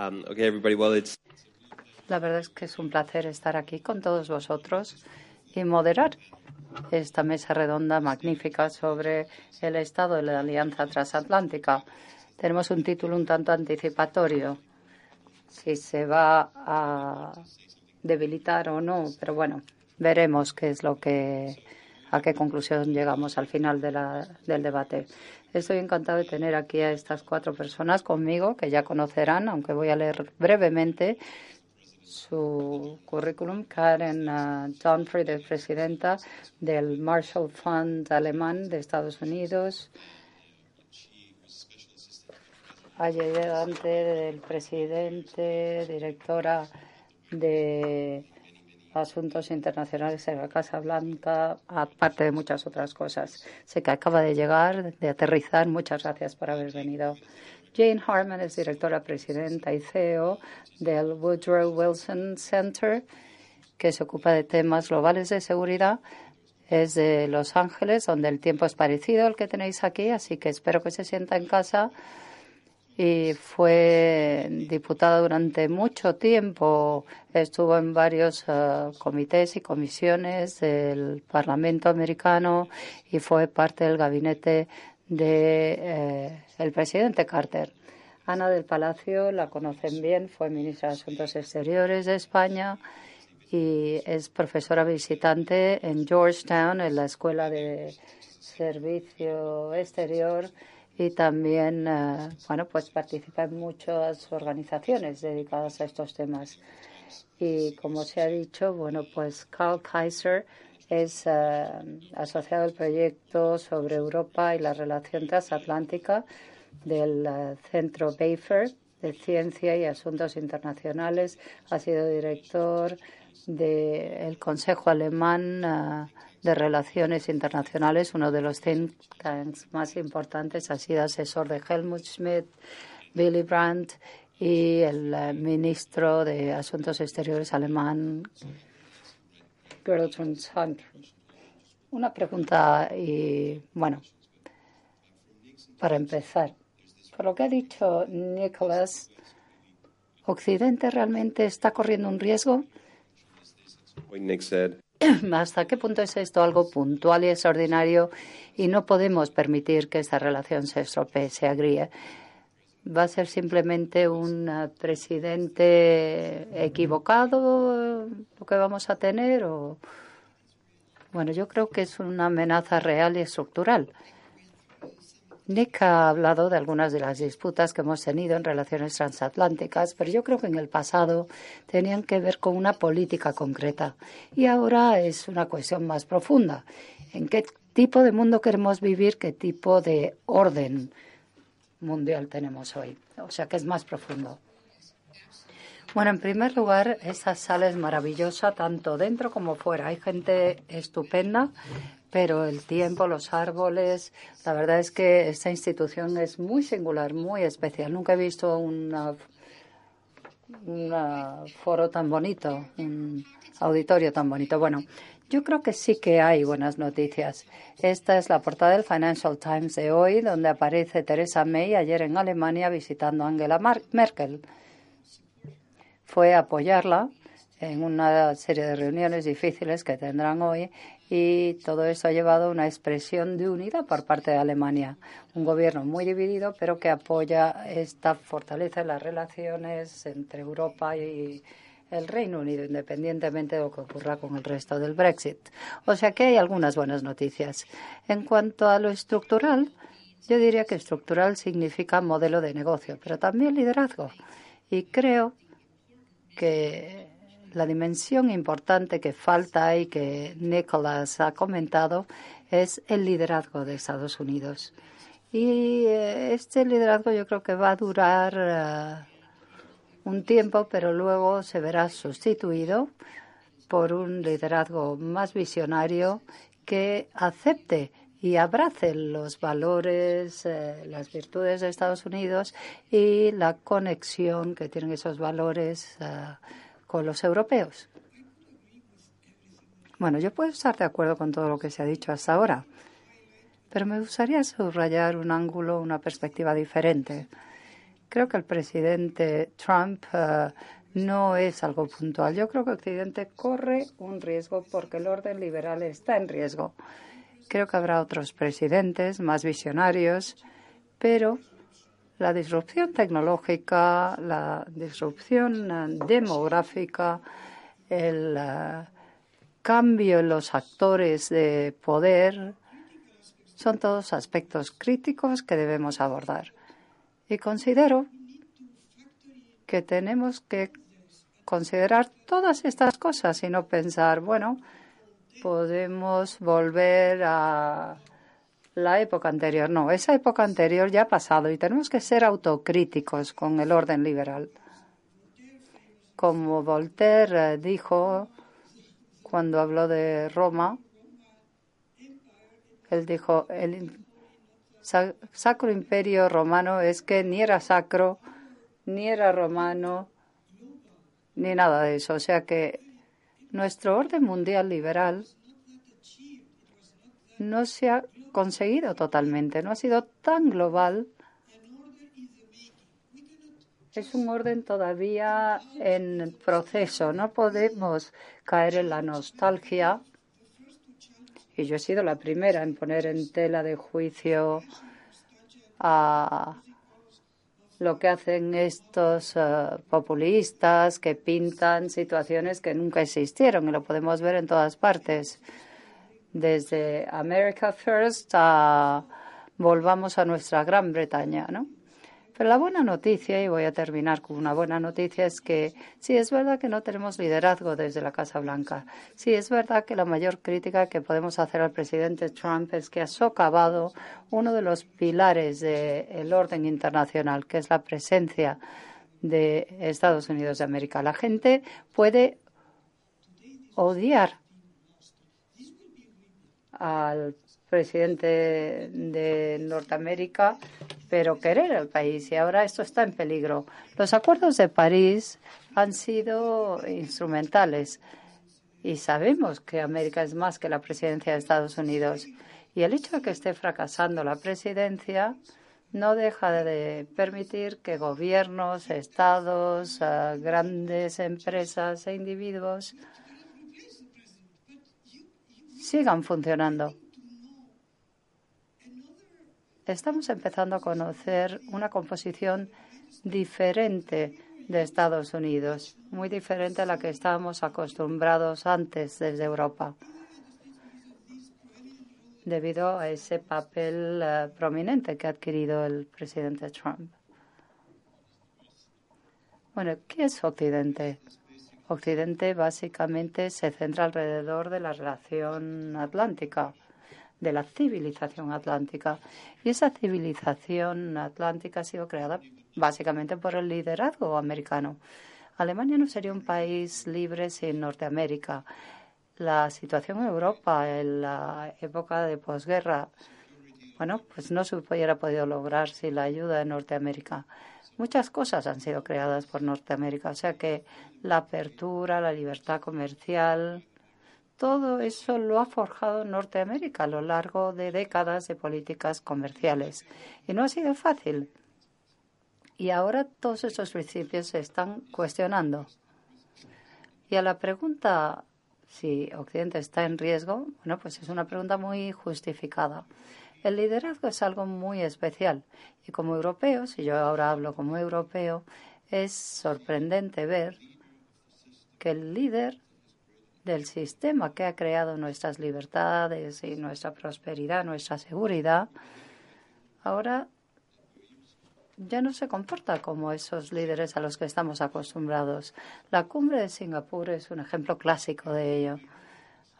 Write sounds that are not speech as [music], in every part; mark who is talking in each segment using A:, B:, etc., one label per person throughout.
A: Um,
B: La verdad es que es un placer estar aquí con todos vosotros y moderar esta mesa redonda magnífica sobre el estado de la Alianza Transatlántica. Tenemos un título un tanto anticipatorio, si se va a debilitar o no, pero bueno, veremos qué es lo que a qué conclusión llegamos al final de la, del debate. Estoy encantado de tener aquí a estas cuatro personas conmigo, que ya conocerán, aunque voy a leer brevemente su currículum. Karen uh, Dunfrey, es presidenta del Marshall Fund alemán de Estados Unidos. Ayudante del presidente, directora de Asuntos Internacionales en la Casa Blanca, aparte de muchas otras cosas. Sé que acaba de llegar, de aterrizar. Muchas gracias por haber venido. Jane Harman es directora presidenta y CEO del Woodrow Wilson Center, que se ocupa de temas globales de seguridad. Es de Los Ángeles, donde el tiempo es parecido al que tenéis aquí, así que espero que se sienta en casa y fue diputada durante mucho tiempo. Estuvo en varios eh, comités y comisiones del Parlamento americano y fue parte del gabinete de, eh, presidente Carter. Ana del Palacio, la conocen bien, fue ministra de Asuntos Exteriores de España y es profesora visitante en Georgetown, en la Escuela de Servicio Exterior y también, eh, bueno, pues participa en muchas organizaciones dedicadas a estos temas. Y como se ha dicho, bueno, pues Carl Kaiser es eh, asociado al proyecto sobre Europa y la relación transatlántica del eh, Centro Bafer de Ciencia y Asuntos Internacionales. Ha sido director del Consejo Alemán de Relaciones Internacionales, uno de los think tanks más importantes, ha sido asesor de Helmut Schmidt, Willy Brandt y el eh, ministro de Asuntos Exteriores alemán, Gertrude Hunt. Una pregunta y, bueno, para empezar, por lo que ha dicho Nicholas, ¿Occidente realmente está corriendo un riesgo? [clears throat] ¿Hasta qué punto es esto algo puntual y extraordinario y no podemos permitir que esta relación se estropee, se agríe? ¿Va a ser simplemente un eh, presidente equivocado lo que vamos a tener? O... Bueno, yo creo que es una amenaza real y estructural. Nick ha hablado de algunas de las disputas que hemos tenido en relaciones transatlánticas, pero yo creo que en el pasado tenían que ver con una política concreta y ahora es una cuestión más profunda. ¿En qué tipo de mundo queremos vivir? ¿Qué tipo de orden mundial tenemos hoy? O sea que es más profundo. Bueno, en primer lugar, esa sala es maravillosa tanto dentro como fuera. Hay gente estupenda pero el tiempo, los árboles, la verdad es que esta institución es muy singular, muy especial. Nunca he visto un foro tan bonito, un auditorio tan bonito. Bueno, yo creo que sí que hay buenas noticias. Esta es la portada del Financial Times de hoy, donde aparece Theresa May ayer en Alemania visitando a Angela Merkel. Fue apoyarla en una serie de reuniones difíciles que tendrán hoy y todo eso ha llevado a una expresión de unidad por parte de Alemania. Un gobierno muy dividido, pero que apoya esta fortaleza en las relaciones entre Europa y el Reino Unido, independientemente de lo que ocurra con el resto del Brexit. O sea que hay algunas buenas noticias. En cuanto a lo estructural, yo diría que estructural significa modelo de negocio, pero también liderazgo. Y creo que la dimensión importante que falta y que Nicholas ha comentado es el liderazgo de Estados Unidos. Y eh, este liderazgo yo creo que va a durar eh, un tiempo, pero luego se verá sustituido por un liderazgo más visionario que acepte y abrace los valores, eh, las virtudes de Estados Unidos y la conexión que tienen esos valores con los europeos. Bueno, yo puedo estar de acuerdo con todo lo que se ha dicho hasta ahora, pero me gustaría subrayar un ángulo, una perspectiva diferente. Creo que el presidente Trump uh, no es algo puntual. Yo creo que Occidente corre un riesgo porque el orden liberal está en riesgo. Creo que habrá otros presidentes más visionarios, pero la disrupción tecnológica, la disrupción uh, demográfica, el uh, cambio en los actores de poder, son todos aspectos críticos que debemos abordar. Y considero que tenemos que considerar todas estas cosas y no pensar, bueno, podemos volver a la época anterior. No, esa época anterior ya ha pasado y tenemos que ser autocríticos con el orden liberal. Como Voltaire dijo cuando habló de Roma, él dijo, el Sacro Imperio Romano es que ni era sacro, ni era romano, ni nada de eso. O sea que nuestro orden mundial liberal no se ha conseguido totalmente, no ha sido tan global. Es un orden todavía en proceso. No podemos caer en la nostalgia y yo he sido la primera en poner en tela de juicio a lo que hacen estos eh, populistas que pintan situaciones que nunca existieron y lo podemos ver en todas partes. Desde America First a volvamos a nuestra Gran Bretaña, ¿no? Pero la buena noticia, y voy a terminar con una buena noticia, es que sí es verdad que no tenemos liderazgo desde la Casa Blanca. Sí es verdad que la mayor crítica que podemos hacer al presidente Trump es que ha socavado uno de los pilares del orden internacional, que es la presencia de Estados Unidos de América. La gente puede odiar al presidente de Norteamérica pero querer el país y ahora esto está en peligro. Los acuerdos de París han sido instrumentales y sabemos que América es más que la presidencia de Estados Unidos. Y el hecho de que esté fracasando la presidencia no deja de permitir que gobiernos, estados, eh, grandes empresas e individuos sigan funcionando estamos empezando a conocer una composición diferente de Estados Unidos, muy diferente a la que estábamos acostumbrados antes desde Europa, debido a ese papel uh, prominente que ha adquirido el presidente Trump. Bueno, ¿qué es Occidente? Occidente básicamente se centra alrededor de la relación atlántica de la civilización atlántica. Y esa civilización atlántica ha sido creada básicamente por el liderazgo americano. Alemania no sería un país libre sin Norteamérica. La situación en Europa en la época de posguerra, bueno, pues no se hubiera podido lograr sin la ayuda de Norteamérica. Muchas cosas han sido creadas por Norteamérica, o sea que la apertura, la libertad comercial, todo eso lo ha forjado Norteamérica a lo largo de décadas de políticas comerciales. Y no ha sido fácil. Y ahora todos esos principios se están cuestionando. Y a la pregunta si Occidente está en riesgo, bueno, pues es una pregunta muy justificada. El liderazgo es algo muy especial y como europeos, y yo ahora hablo como europeo, es sorprendente ver que el líder del sistema que ha creado nuestras libertades y nuestra prosperidad, nuestra seguridad, ahora ya no se comporta como esos líderes a los que estamos acostumbrados. La cumbre de Singapur es un ejemplo clásico de ello.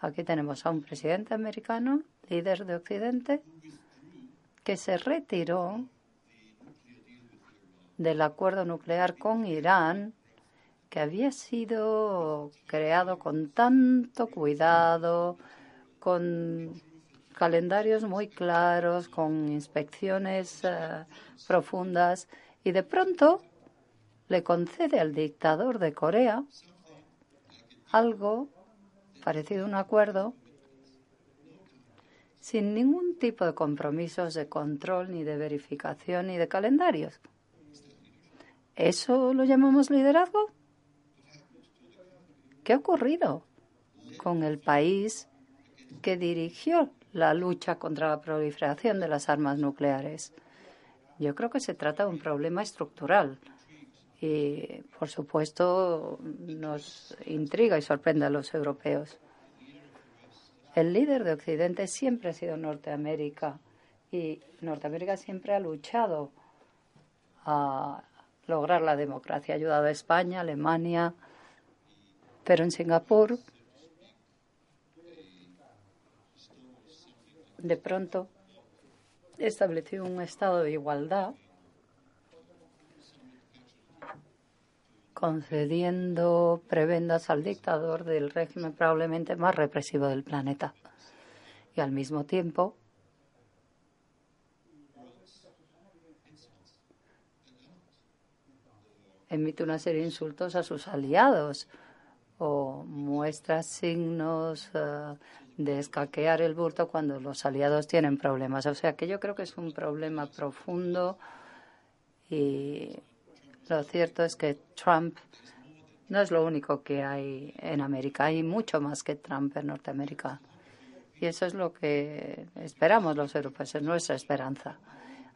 B: Aquí tenemos a un presidente americano, líder de Occidente, que se retiró del acuerdo nuclear con Irán que había sido creado con tanto cuidado, con calendarios muy claros, con inspecciones eh, profundas, y de pronto le concede al dictador de Corea algo parecido un acuerdo sin ningún tipo de compromisos de control, ni de verificación, ni de calendarios. ¿Eso lo llamamos liderazgo? ¿Qué ha ocurrido con el país que dirigió la lucha contra la proliferación de las armas nucleares? Yo creo que se trata de un problema estructural y, por supuesto, nos intriga y sorprende a los europeos. El líder de Occidente siempre ha sido Norteamérica y Norteamérica siempre ha luchado a lograr la democracia. Ha ayudado a España, Alemania, pero en Singapur de pronto estableció un estado de igualdad concediendo prebendas al dictador del régimen probablemente más represivo del planeta. Y al mismo tiempo emite una serie de insultos a sus aliados o muestra signos uh, de escaquear el burto cuando los aliados tienen problemas. O sea que yo creo que es un problema profundo y lo cierto es que Trump no es lo único que hay en América, hay mucho más que Trump en Norteamérica. Y eso es lo que esperamos los europeos, es nuestra esperanza.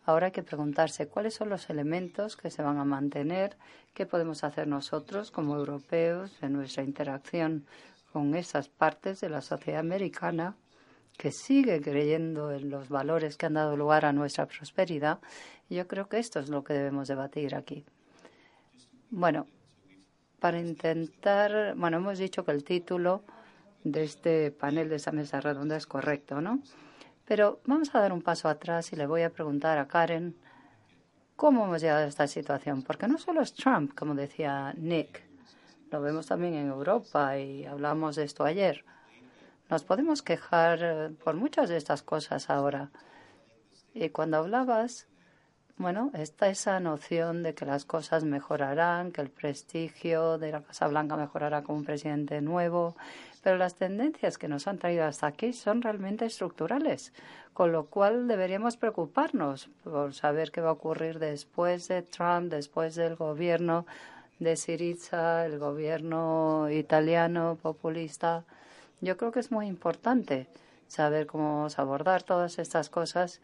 B: Ahora hay que preguntarse cuáles son los elementos que se van a mantener, qué podemos hacer nosotros como europeos en nuestra interacción con esas partes de la sociedad americana que sigue creyendo en los valores que han dado lugar a nuestra prosperidad. Yo creo que esto es lo que debemos debatir aquí. Bueno, para intentar, bueno, hemos dicho que el título de este panel de esa mesa redonda es correcto, ¿no? Pero vamos a dar un paso atrás y le voy a preguntar a Karen cómo hemos llegado a esta situación, porque no solo es Trump, como decía Nick, lo vemos también en Europa y hablamos de esto ayer. Nos podemos quejar por muchas de estas cosas ahora. Y cuando hablabas bueno, está esa noción de que las cosas mejorarán, que el prestigio de la Casa Blanca mejorará con un presidente nuevo, pero las tendencias que nos han traído hasta aquí son realmente estructurales, con lo cual deberíamos preocuparnos por saber qué va a ocurrir después de Trump, después del gobierno de Siriza, el gobierno italiano populista. Yo creo que es muy importante saber cómo vamos a abordar todas estas cosas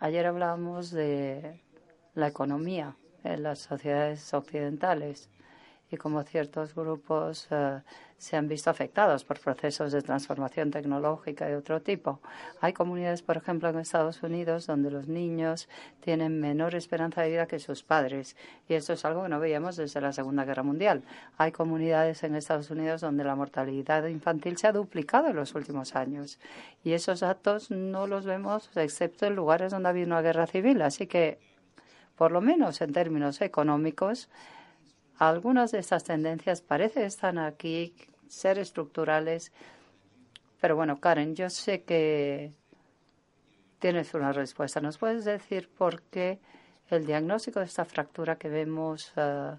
B: Ayer hablábamos de la economía en las sociedades occidentales y cómo ciertos grupos eh, se han visto afectados por procesos de transformación tecnológica de otro tipo. Hay comunidades, por ejemplo, en Estados Unidos donde los niños tienen menor esperanza de vida que sus padres y esto es algo que no veíamos desde la Segunda Guerra Mundial. Hay comunidades en Estados Unidos donde la mortalidad infantil se ha duplicado en los últimos años y esos datos no los vemos excepto en lugares donde ha habido una guerra civil. Así que, por lo menos en términos económicos, algunas de estas tendencias parece están aquí, ser estructurales. Pero bueno, Karen, yo sé que tienes una respuesta. ¿Nos puedes decir por qué el diagnóstico de esta fractura que vemos eh,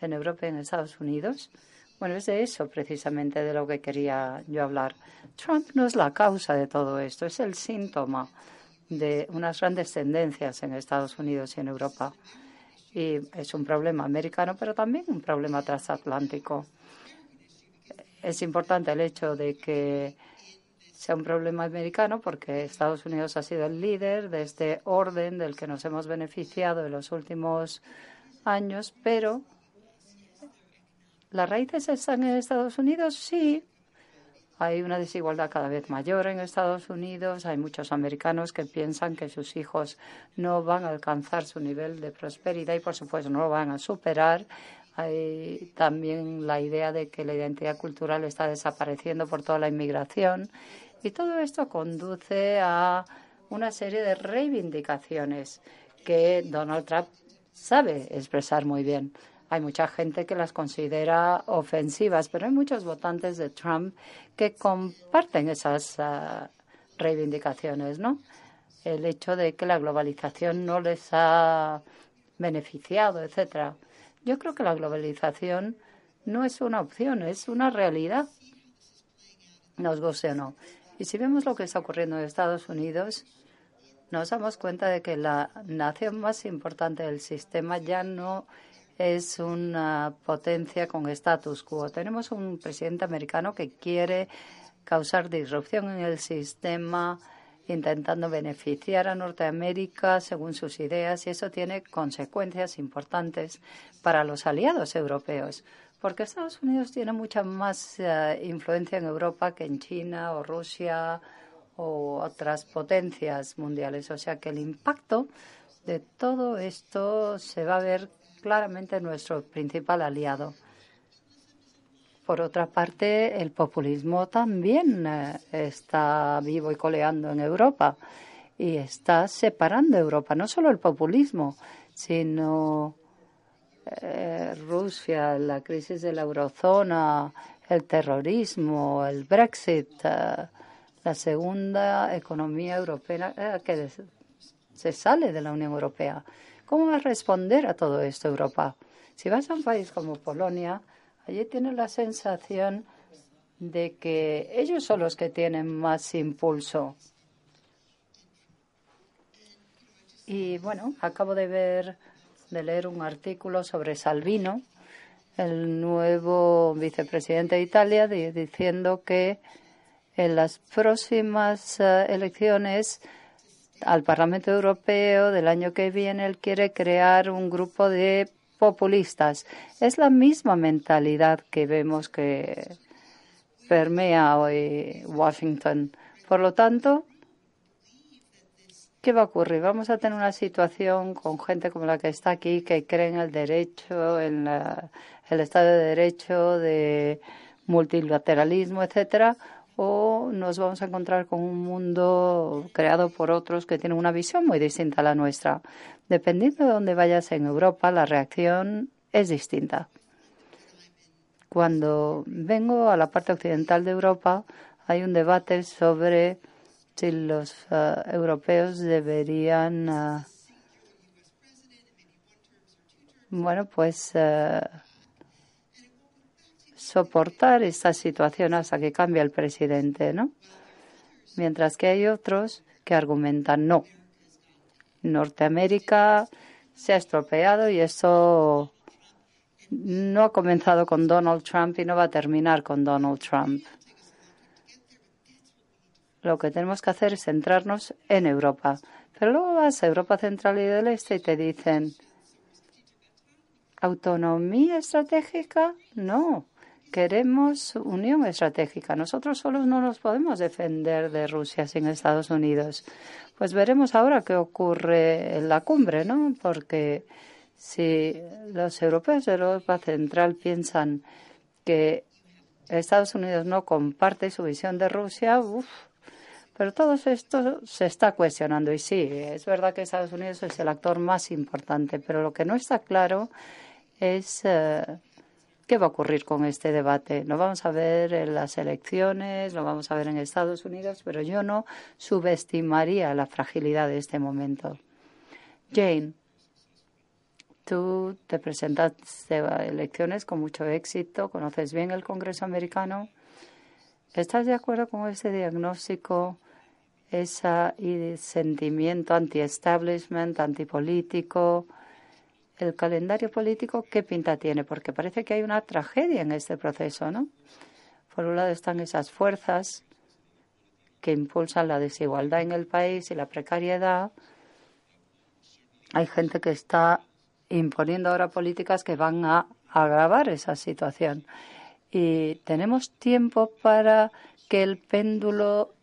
B: en Europa y en Estados Unidos? Bueno, es de eso precisamente de lo que quería yo hablar. Trump no es la causa de todo esto, es el síntoma de unas grandes tendencias en Estados Unidos y en Europa. Y es un problema americano, pero también un problema transatlántico. Es importante el hecho de que sea un problema americano porque Estados Unidos ha sido el líder de este orden del que nos hemos beneficiado en los últimos años, pero ¿las raíces están en Estados Unidos? Sí, hay una desigualdad cada vez mayor en Estados Unidos. Hay muchos americanos que piensan que sus hijos no van a alcanzar su nivel de prosperidad y, por supuesto, no lo van a superar. Hay también la idea de que la identidad cultural está desapareciendo por toda la inmigración. Y todo esto conduce a una serie de reivindicaciones que Donald Trump sabe expresar muy bien. Hay mucha gente que las considera ofensivas, pero hay muchos votantes de Trump que comparten esas ah, reivindicaciones, ¿no? El hecho de que la globalización no les ha beneficiado, etcétera. Yo creo que la globalización no es una opción, es una realidad. Nos guste o no. Y si vemos lo que está ocurriendo en Estados Unidos, nos damos cuenta de que la nación más importante del sistema ya no es una potencia con status quo. Tenemos un presidente americano que quiere causar disrupción en el sistema, intentando beneficiar a Norteamérica según sus ideas, y eso tiene consecuencias importantes para los aliados europeos, porque Estados Unidos tiene mucha más uh, influencia en Europa que en China o Rusia o otras potencias mundiales. O sea que el impacto de todo esto se va a ver claramente en nuestro principal aliado. Por otra parte, el populismo también eh, está vivo y coleando en Europa y está separando Europa. No solo el populismo, sino eh, Rusia, la crisis de la eurozona, el terrorismo, el Brexit, eh, la segunda economía europea que se sale de la Unión Europea. ¿Cómo va a responder a todo esto Europa? Si vas a un país como Polonia, allí tienes la sensación de que ellos son los que tienen más impulso. Y bueno, acabo de ver, de leer un artículo sobre Salvino, el nuevo vicepresidente de Italia, diciendo que en las próximas uh, elecciones al Parlamento Europeo del año que viene, él quiere crear un grupo de populistas. Es la misma mentalidad que vemos que permea hoy Washington. Por lo tanto, ¿qué va a ocurrir? Vamos a tener una situación con gente como la que está aquí, que cree en el derecho, en el Estado de Derecho, de multilateralismo, etcétera, o nos vamos a encontrar con un mundo creado por otros que tienen una visión muy distinta a la nuestra. Dependiendo de dónde vayas en Europa, la reacción es distinta. Cuando vengo a la parte occidental de Europa, hay un debate sobre si los uh, europeos deberían, uh, bueno, pues uh, soportar esta situación hasta que cambie el presidente, ¿no? Mientras que hay otros que argumentan no. Norteamérica se ha estropeado y eso no ha comenzado con Donald Trump y no va a terminar con Donald Trump. Lo que tenemos que hacer es centrarnos en Europa. Pero luego vas a Europa Central y del Este y te dicen, ¿autonomía estratégica? No. Queremos unión estratégica. Nosotros solos no nos podemos defender de Rusia sin Estados Unidos. Pues veremos ahora qué ocurre en la cumbre, ¿no? Porque si los europeos de Europa Central piensan que Estados Unidos no comparte su visión de Rusia, uff, pero todo esto se está cuestionando. Y sí, es verdad que Estados Unidos es el actor más importante, pero lo que no está claro es eh, ¿Qué va a ocurrir con este debate? Lo vamos a ver en las elecciones, lo vamos a ver en Estados Unidos, pero yo no subestimaría la fragilidad de este momento. Jane, tú te presentaste a elecciones con mucho éxito, conoces bien el Congreso americano. ¿Estás de acuerdo con ese diagnóstico, ese sentimiento anti-establishment, antipolítico? El calendario político, ¿qué pinta tiene? Porque parece que hay una tragedia en este proceso, ¿no? Por un lado están esas fuerzas que impulsan la desigualdad en el país y la precariedad. Hay gente que está imponiendo ahora políticas que van a agravar esa situación. Y tenemos tiempo para que el péndulo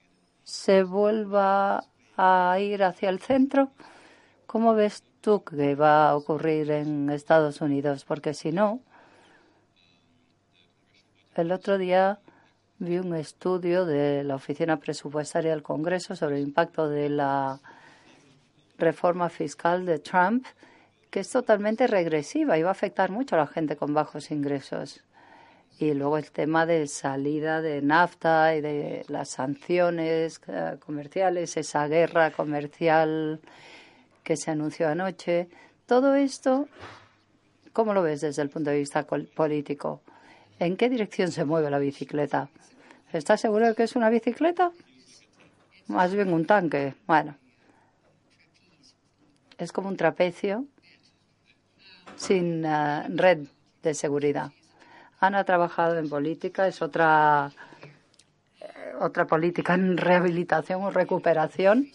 B: se vuelva a ir hacia el centro. ¿Cómo ves tú que va a ocurrir en Estados Unidos, porque si no, el otro día vi un estudio de la Oficina Presupuestaria del Congreso sobre el impacto de la reforma fiscal de Trump, que es totalmente regresiva y va a afectar mucho a la gente con bajos ingresos. Y luego el tema de salida de NAFTA y de las sanciones eh, comerciales, esa guerra comercial que se anunció anoche. Todo esto, ¿cómo lo ves desde el punto de vista político? ¿En qué dirección se mueve la bicicleta? ¿Estás seguro de que es una bicicleta? Más bien un tanque. Bueno, es como un trapecio sin uh, red de seguridad. Ana ha trabajado en política, es otra, eh, otra política en rehabilitación o recuperación.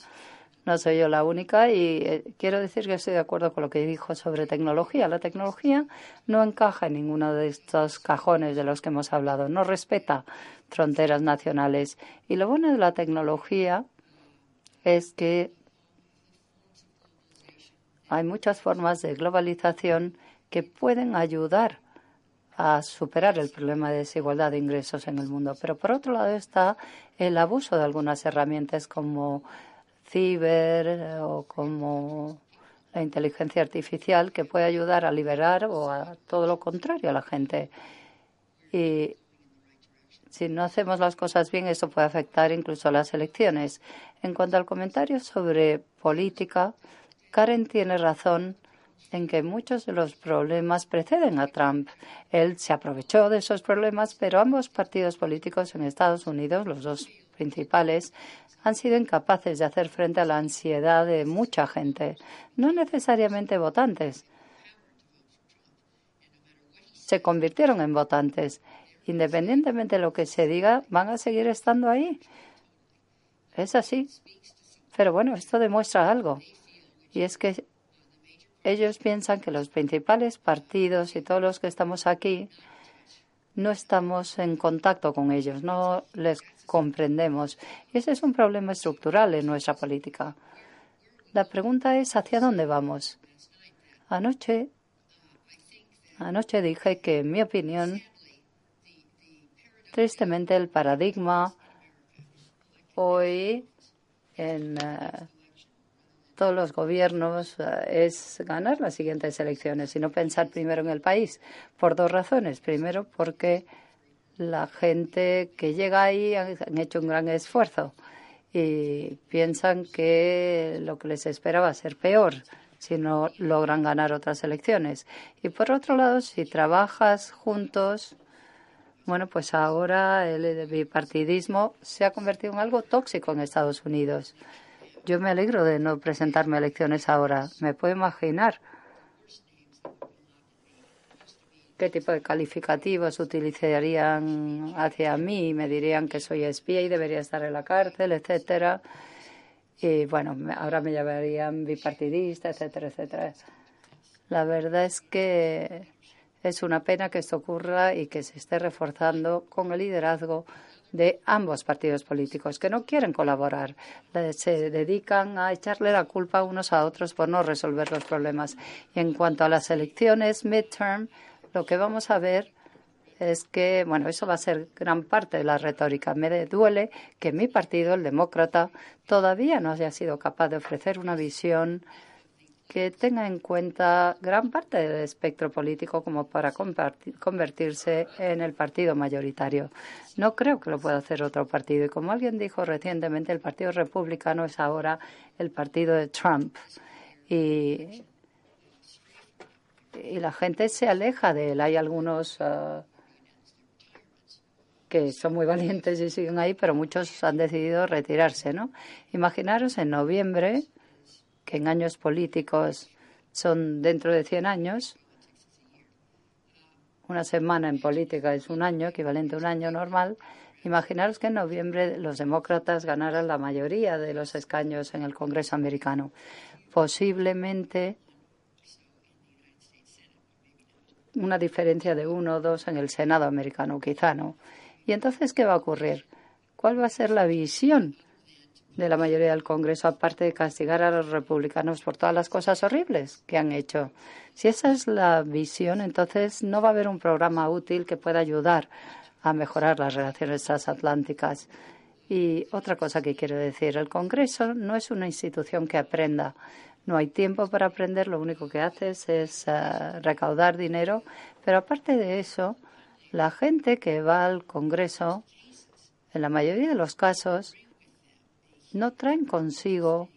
B: No soy yo la única y eh, quiero decir que estoy de acuerdo con lo que dijo sobre tecnología. La tecnología no encaja en ninguno de estos cajones de los que hemos hablado. No respeta fronteras nacionales. Y lo bueno de la tecnología es que hay muchas formas de globalización que pueden ayudar a superar el problema de desigualdad de ingresos en el mundo. Pero por otro lado está el abuso de algunas herramientas como ciber eh, o como la inteligencia artificial que puede ayudar a liberar o a todo lo contrario a la gente. Y si no hacemos las cosas bien, eso puede afectar incluso a las elecciones. En cuanto al comentario sobre política, Karen tiene razón en que muchos de los problemas preceden a Trump. Él se aprovechó de esos problemas, pero ambos partidos políticos en Estados Unidos, los dos principales, han sido incapaces de hacer frente a la ansiedad de mucha gente, no necesariamente votantes. Se convirtieron en votantes. Independientemente de lo que se diga, van a seguir estando ahí. Es así. Pero bueno, esto demuestra algo. Y es que ellos piensan que los principales partidos y todos los que estamos aquí no estamos en contacto con ellos, no les comprendemos. Ese es un problema estructural en nuestra política. La pregunta es ¿hacia dónde vamos? Anoche, anoche dije que, en mi opinión, tristemente el paradigma hoy en eh, todos los gobiernos eh, es ganar las siguientes elecciones y no pensar primero en el país, por dos razones. Primero, porque la gente que llega ahí han hecho un gran esfuerzo y piensan que lo que les espera va a ser peor si no logran ganar otras elecciones. Y por otro lado, si trabajas juntos, bueno, pues ahora el bipartidismo se ha convertido en algo tóxico en Estados Unidos. Yo me alegro de no presentarme a elecciones ahora. Me puedo imaginar qué tipo de calificativos utilizarían hacia mí. Me dirían que soy espía y debería estar en la cárcel, etcétera. Y bueno, ahora me llamarían bipartidista, etcétera, etcétera. La verdad es que es una pena que esto ocurra y que se esté reforzando con el liderazgo de ambos partidos políticos que no quieren colaborar. Se dedican a echarle la culpa unos a otros por no resolver los problemas. Y en cuanto a las elecciones midterm, lo que vamos a ver es que, bueno, eso va a ser gran parte de la retórica. Me duele que mi partido, el demócrata, todavía no haya sido capaz de ofrecer una visión que tenga en cuenta gran parte del espectro político como para convertirse en el partido mayoritario. No creo que lo pueda hacer otro partido. Y como alguien dijo recientemente, el Partido Republicano es ahora el partido de Trump. Y, y la gente se aleja de él. Hay algunos uh, que son muy valientes y siguen ahí, pero muchos han decidido retirarse, ¿no? Imaginaros en noviembre que en años políticos son dentro de 100 años. Una semana en política es un año, equivalente a un año normal. Imaginaros que en noviembre los demócratas ganaran la mayoría de los escaños en el Congreso americano. Posiblemente una diferencia de uno o dos en el Senado americano, quizá no. ¿Y entonces qué va a ocurrir? ¿Cuál va a ser la visión de la mayoría del Congreso, aparte de castigar a los republicanos por todas las cosas horribles que han hecho. Si esa es la visión, entonces no va a haber un programa útil que pueda ayudar a mejorar las relaciones transatlánticas. Y otra cosa que quiero decir, el Congreso no es una institución que aprenda. No hay tiempo para aprender, lo único que haces es eh, recaudar dinero. Pero aparte de eso, la gente que va al Congreso, en la mayoría de los casos, no traen consigo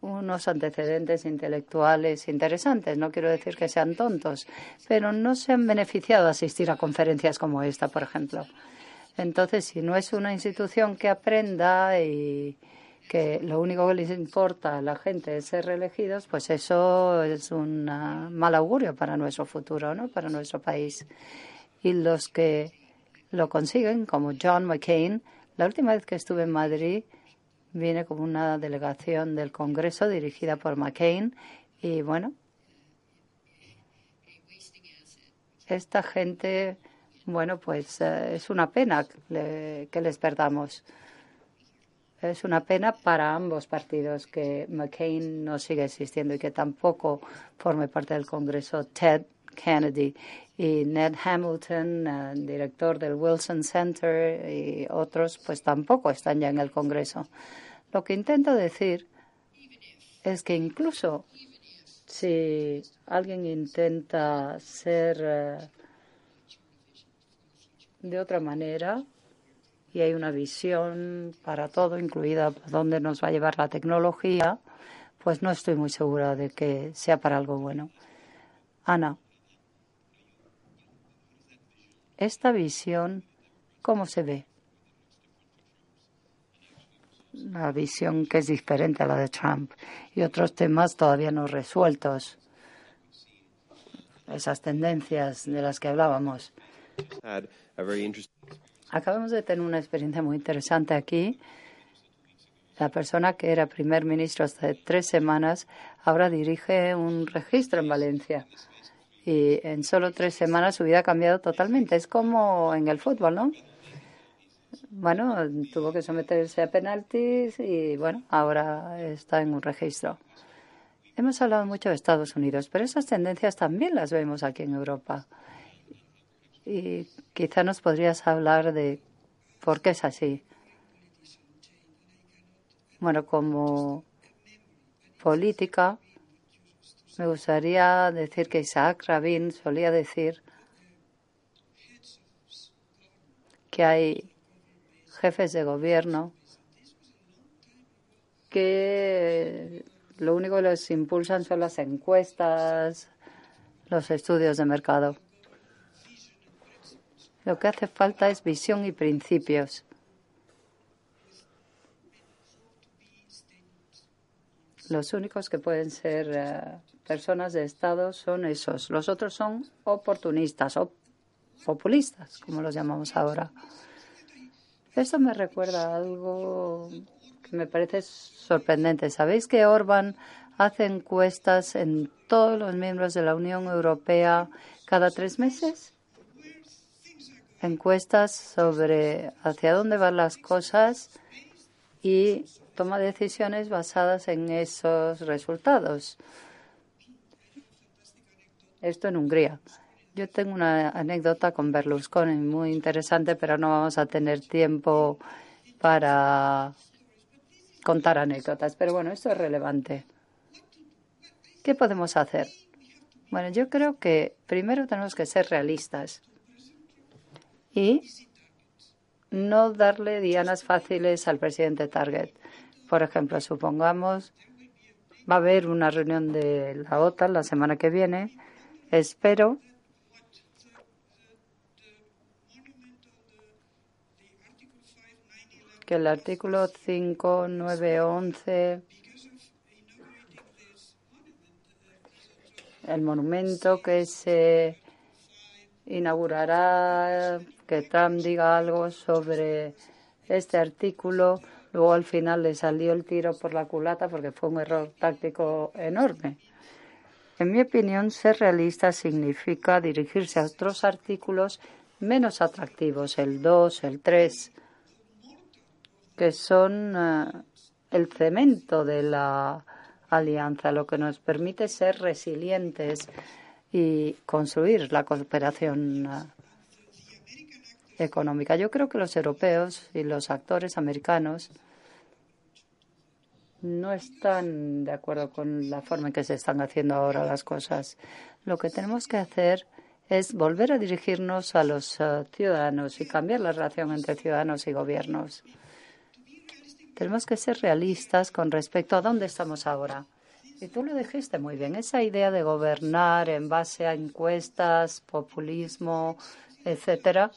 B: unos antecedentes intelectuales interesantes. No quiero decir que sean tontos, pero no se han beneficiado de asistir a conferencias como esta, por ejemplo. Entonces, si no es una institución que aprenda y que lo único que les importa a la gente es ser reelegidos, pues eso es un mal augurio para nuestro futuro, ¿no? Para nuestro país. Y los que lo consiguen, como John McCain, la última vez que estuve en Madrid vine como una delegación del Congreso dirigida por McCain y bueno, esta gente, bueno, pues eh, es una pena que les perdamos. Es una pena para ambos partidos que McCain no siga existiendo y que tampoco forme parte del Congreso Ted Kennedy y Ned Hamilton, director del Wilson Center y otros, pues tampoco están ya en el Congreso. Lo que intento decir es que incluso si alguien intenta ser eh, de otra manera, y hay una visión para todo, incluida dónde nos va a llevar la tecnología, pues no estoy muy segura de que sea para algo bueno. Ana, esta visión, ¿cómo se ve? La visión que es diferente a la de Trump y otros temas todavía no resueltos. Esas tendencias de las que hablábamos. Acabamos de tener una experiencia muy interesante aquí. La persona que era primer ministro hace tres semanas ahora dirige un registro en Valencia. Y en solo tres semanas su vida ha cambiado totalmente. Es como en el fútbol, ¿no? Bueno, tuvo que someterse a penaltis y bueno, ahora está en un registro. Hemos hablado mucho de Estados Unidos, pero esas tendencias también las vemos aquí en Europa. Y quizá nos podrías hablar de por qué es así. Bueno, como política, me gustaría decir que Isaac Rabin solía decir que hay jefes de gobierno que lo único que les impulsan son las encuestas, los estudios de mercado. Lo que hace falta es visión y principios. Los únicos que pueden ser eh, personas de Estado son esos. Los otros son oportunistas o populistas, como los llamamos ahora. Esto me recuerda a algo que me parece sorprendente. ¿Sabéis que Orban hace encuestas en todos los miembros de la Unión Europea cada tres meses? Encuestas sobre hacia dónde van las cosas y toma decisiones basadas en esos resultados. Esto en Hungría. Yo tengo una anécdota con Berlusconi muy interesante, pero no vamos a tener tiempo para contar anécdotas. Pero bueno, esto es relevante. ¿Qué podemos hacer? Bueno, yo creo que primero tenemos que ser realistas y no darle dianas fáciles al presidente Target. Por ejemplo, supongamos va a haber una reunión de la OTAN la semana que viene. Espero que el artículo 5, 9, 11, el monumento que se inaugurará que Trump diga algo sobre este artículo. Luego al final le salió el tiro por la culata porque fue un error táctico enorme. En mi opinión, ser realista significa dirigirse a otros artículos menos atractivos, el 2, el 3, que son eh, el cemento de la alianza, lo que nos permite ser resilientes y construir la cooperación eh, económica. Yo creo que los europeos y los actores americanos no están de acuerdo con la forma en que se están haciendo ahora las cosas. Lo que tenemos que hacer es volver a dirigirnos a los eh, ciudadanos y cambiar la relación entre ciudadanos y gobiernos. Tenemos que ser realistas con respecto a dónde estamos ahora. Y tú lo dijiste muy bien, esa idea de gobernar en base a encuestas, populismo, etcétera,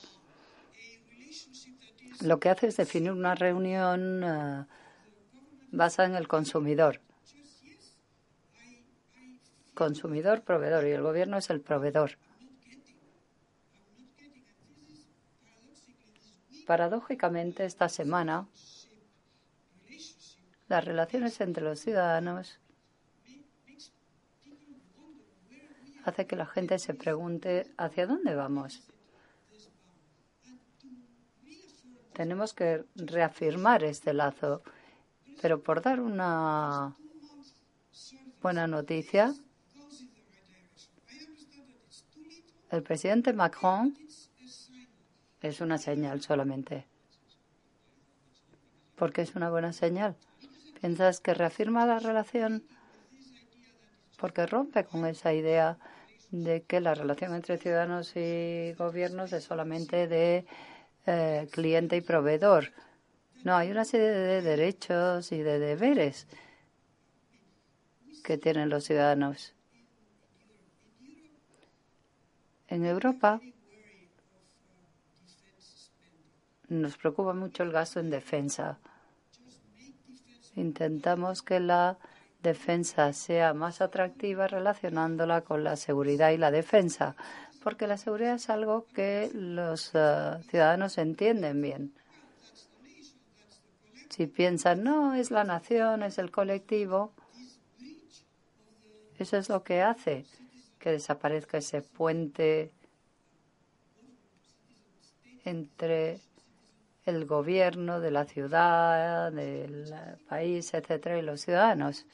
B: lo que hace es definir una reunión eh, basa en el consumidor. Consumidor, proveedor, y el gobierno es el proveedor. Paradójicamente, esta semana, las relaciones entre los ciudadanos hace que la gente se pregunte hacia dónde vamos. Tenemos que reafirmar este lazo, pero por dar una buena noticia, el presidente Macron es una señal solamente. ¿Por qué es una buena señal? ¿Piensas que reafirma la relación? Porque rompe con esa idea de que la relación entre ciudadanos y gobiernos es solamente de eh, cliente y proveedor. No, hay una serie de derechos y de deberes que tienen los ciudadanos. En Europa nos preocupa mucho el gasto en defensa. Intentamos que la defensa sea más atractiva relacionándola con la seguridad y la defensa, porque la seguridad es algo que los eh, ciudadanos entienden bien. Si piensan, no, es la nación, es el colectivo, eso es lo que hace que desaparezca ese puente entre el gobierno de la ciudad, del país, etcétera, y los ciudadanos.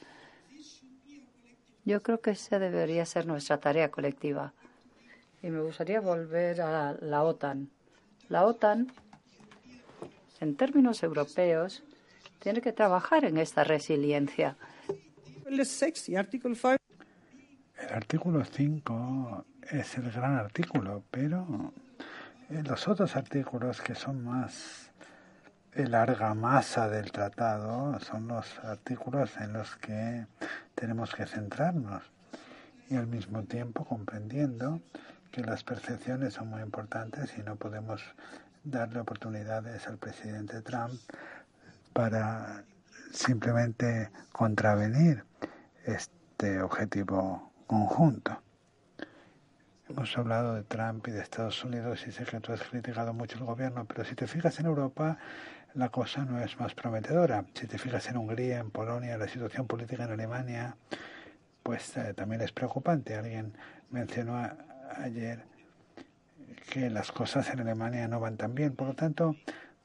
B: Yo creo que esa debería ser nuestra tarea colectiva. Y me gustaría volver a la OTAN. La OTAN, en términos europeos, tiene que trabajar en esta resiliencia.
C: El artículo 5 es el gran artículo, pero los otros artículos que son más el argamasa del tratado son los artículos en los que tenemos que centrarnos y al mismo tiempo comprendiendo que las percepciones son muy importantes y no podemos darle oportunidades al presidente Trump para simplemente contravenir este objetivo conjunto. Hemos hablado de Trump y de Estados Unidos y sé que tú has criticado mucho el gobierno, pero si te fijas en Europa, la cosa no es más prometedora. Si te fijas en Hungría, en Polonia, la situación política en Alemania, pues eh, también es preocupante. Alguien mencionó ayer que las cosas en Alemania no van tan bien. Por lo tanto,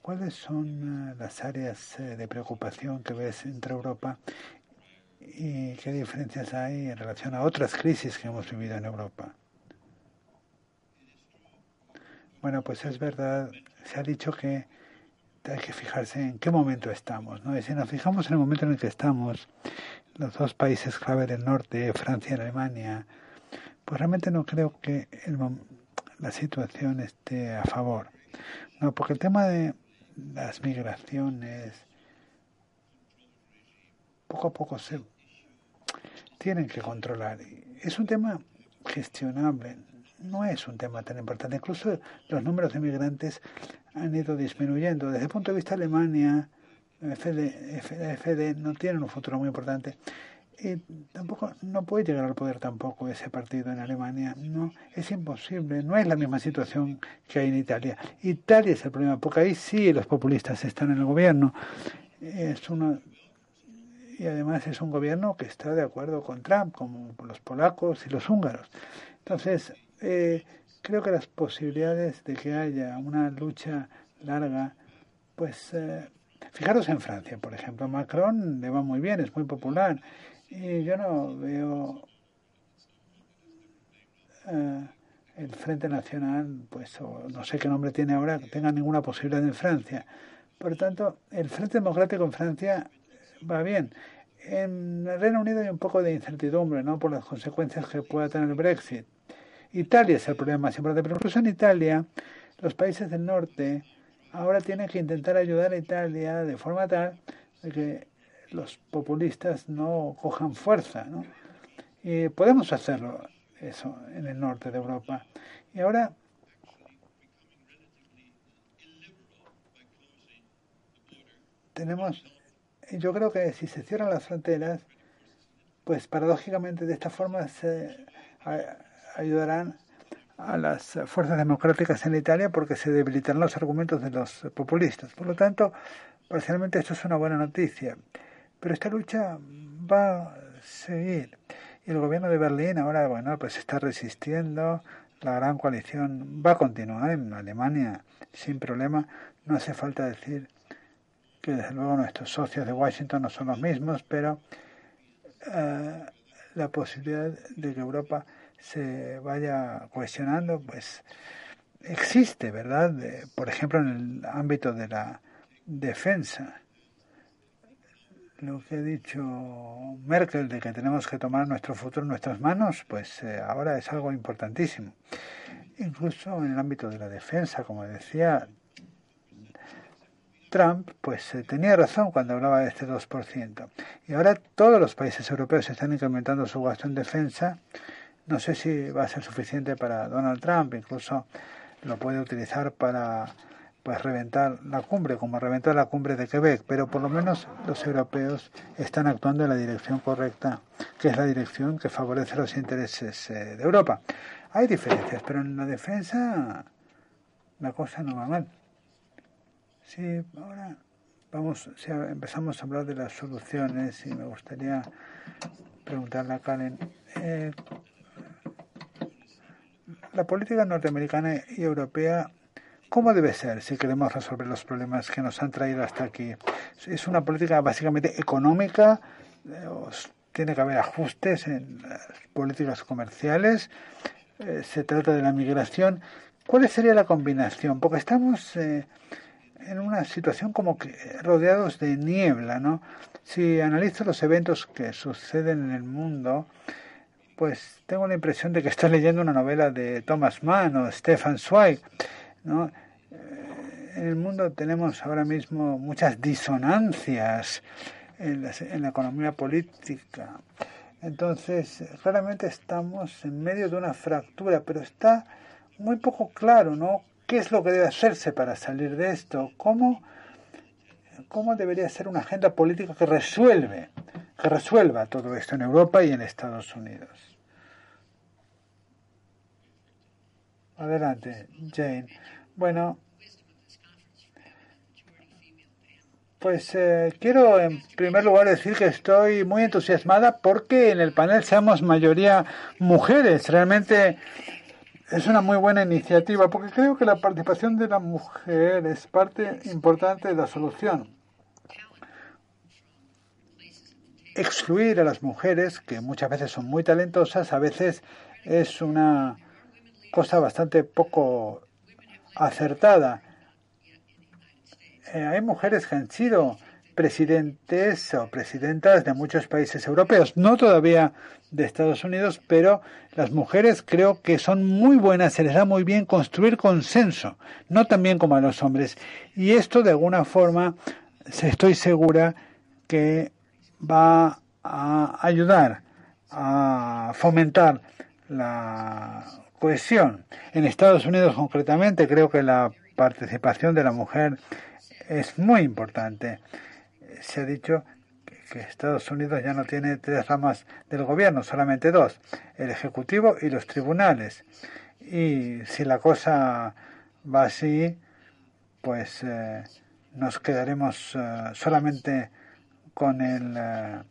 C: ¿cuáles son eh, las áreas eh, de preocupación que ves entre Europa y qué diferencias hay en relación a otras crisis que hemos vivido en Europa? Bueno, pues es verdad, se ha dicho que hay que fijarse en qué momento estamos. ¿no? Y si nos fijamos en el momento en el que estamos, los dos países clave del norte, Francia y Alemania, pues realmente no creo que la situación esté a favor. No, porque el tema de las migraciones poco a poco se tienen que controlar. Es un tema gestionable, no es un tema tan importante. Incluso los números de migrantes han ido disminuyendo. Desde el punto de vista de Alemania, FD, FD no tiene un futuro muy importante. Y tampoco no puede llegar al poder tampoco ese partido en Alemania. No, es imposible. No es la misma situación que hay en Italia. Italia es el problema, porque ahí sí los populistas están en el gobierno. Es uno y además es un gobierno que está de acuerdo con Trump, como los polacos y los húngaros. Entonces, eh, creo que las posibilidades de que haya una lucha larga, pues eh, fijaros en Francia, por ejemplo, Macron le va muy bien, es muy popular, y yo no veo eh, el Frente Nacional, pues no sé qué nombre tiene ahora, que tenga ninguna posibilidad en Francia. Por lo tanto, el Frente Democrático en Francia va bien. En el Reino Unido hay un poco de incertidumbre, ¿no? Por las consecuencias que pueda tener el Brexit. Italia es el problema más importante, pero incluso en Italia, los países del norte ahora tienen que intentar ayudar a Italia de forma tal de que los populistas no cojan fuerza. ¿no? Podemos hacerlo eso en el norte de Europa. Y ahora tenemos yo creo que si se cierran las fronteras, pues paradójicamente de esta forma se ayudarán a las fuerzas democráticas en Italia porque se debilitarán los argumentos de los populistas. Por lo tanto, parcialmente esto es una buena noticia. Pero esta lucha va a seguir. Y el gobierno de Berlín ahora, bueno, pues está resistiendo. La gran coalición va a continuar en Alemania sin problema. No hace falta decir que desde luego nuestros socios de Washington no son los mismos, pero eh, la posibilidad de que Europa se vaya cuestionando, pues existe, ¿verdad? por ejemplo, en el ámbito de la defensa. Lo que ha dicho Merkel de que tenemos que tomar nuestro futuro en nuestras manos, pues eh, ahora es algo importantísimo. Incluso en el ámbito de la defensa, como decía Trump, pues eh, tenía razón cuando hablaba de este 2%. Y ahora todos los países europeos están incrementando su gasto en defensa no sé si va a ser suficiente para Donald Trump, incluso lo puede utilizar para pues reventar la cumbre, como reventó la cumbre de Quebec, pero por lo menos los europeos están actuando en la dirección correcta, que es la dirección que favorece los intereses eh, de Europa. Hay diferencias, pero en la defensa la cosa no va mal. Sí, ahora vamos, si empezamos a hablar de las soluciones y me gustaría preguntarle a Karen, eh, la política norteamericana y europea, ¿cómo debe ser si queremos resolver los problemas que nos han traído hasta aquí? Es una política básicamente económica, eh, tiene que haber ajustes en las políticas comerciales, eh, se trata de la migración. ¿Cuál sería la combinación? Porque estamos eh, en una situación como que rodeados de niebla, ¿no? Si analizo los eventos que suceden en el mundo, pues tengo la impresión de que estoy leyendo una novela de Thomas Mann o Stefan Zweig. ¿no? En el mundo tenemos ahora mismo muchas disonancias en la, en la economía política. Entonces, claramente estamos en medio de una fractura, pero está muy poco claro, ¿no? ¿Qué es lo que debe hacerse para salir de esto? ¿Cómo, cómo debería ser una agenda política que resuelve que resuelva todo esto en Europa y en Estados Unidos. Adelante, Jane. Bueno, pues eh, quiero en primer lugar decir que estoy muy entusiasmada porque en el panel seamos mayoría mujeres. Realmente es una muy buena iniciativa porque creo que la participación de la mujer es parte importante de la solución. excluir a las mujeres, que muchas veces son muy talentosas, a veces es una cosa bastante poco acertada. Eh, hay mujeres que han sido presidentes o presidentas de muchos países europeos, no todavía de Estados Unidos, pero las mujeres creo que son muy buenas, se les da muy bien construir consenso, no tan bien como a los hombres. Y esto de alguna forma, estoy segura que va a ayudar a fomentar la cohesión. En Estados Unidos concretamente creo que la participación de la mujer es muy importante. Se ha dicho que Estados Unidos ya no tiene tres ramas del gobierno, solamente dos, el Ejecutivo y los tribunales. Y si la cosa va así, pues eh, nos quedaremos eh, solamente con el eh,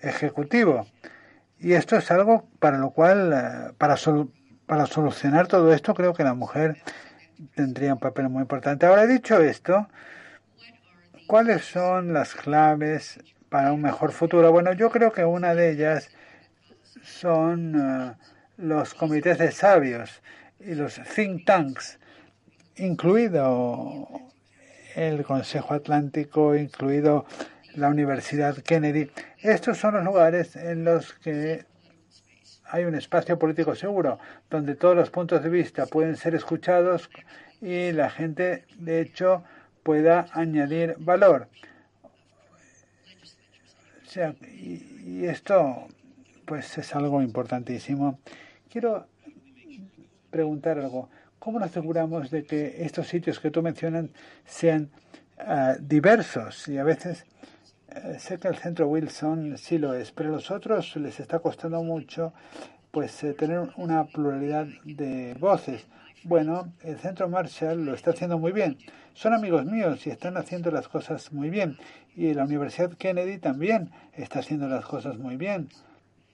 C: Ejecutivo. Y esto es algo para lo cual, para, para solucionar todo esto, creo que la mujer tendría un papel muy importante. Ahora, dicho esto, ¿cuáles son las claves para un mejor futuro? Bueno, yo creo que una de ellas son eh, los comités de sabios y los think tanks, incluido el Consejo Atlántico, incluido la Universidad Kennedy. Estos son los lugares en los que hay un espacio político seguro, donde todos los puntos de vista pueden ser escuchados y la gente, de hecho, pueda añadir valor. sea, y, esto, pues, es algo importantísimo. Quiero preguntar algo. ¿Cómo nos aseguramos de que estos sitios que tú mencionas sean ah, diversos y a veces eh, sé que el centro Wilson sí lo es, pero a los otros les está costando mucho pues eh, tener una pluralidad de voces. Bueno, el centro Marshall lo está haciendo muy bien. Son amigos míos y están haciendo las cosas muy bien. Y la Universidad Kennedy también está haciendo las cosas muy bien.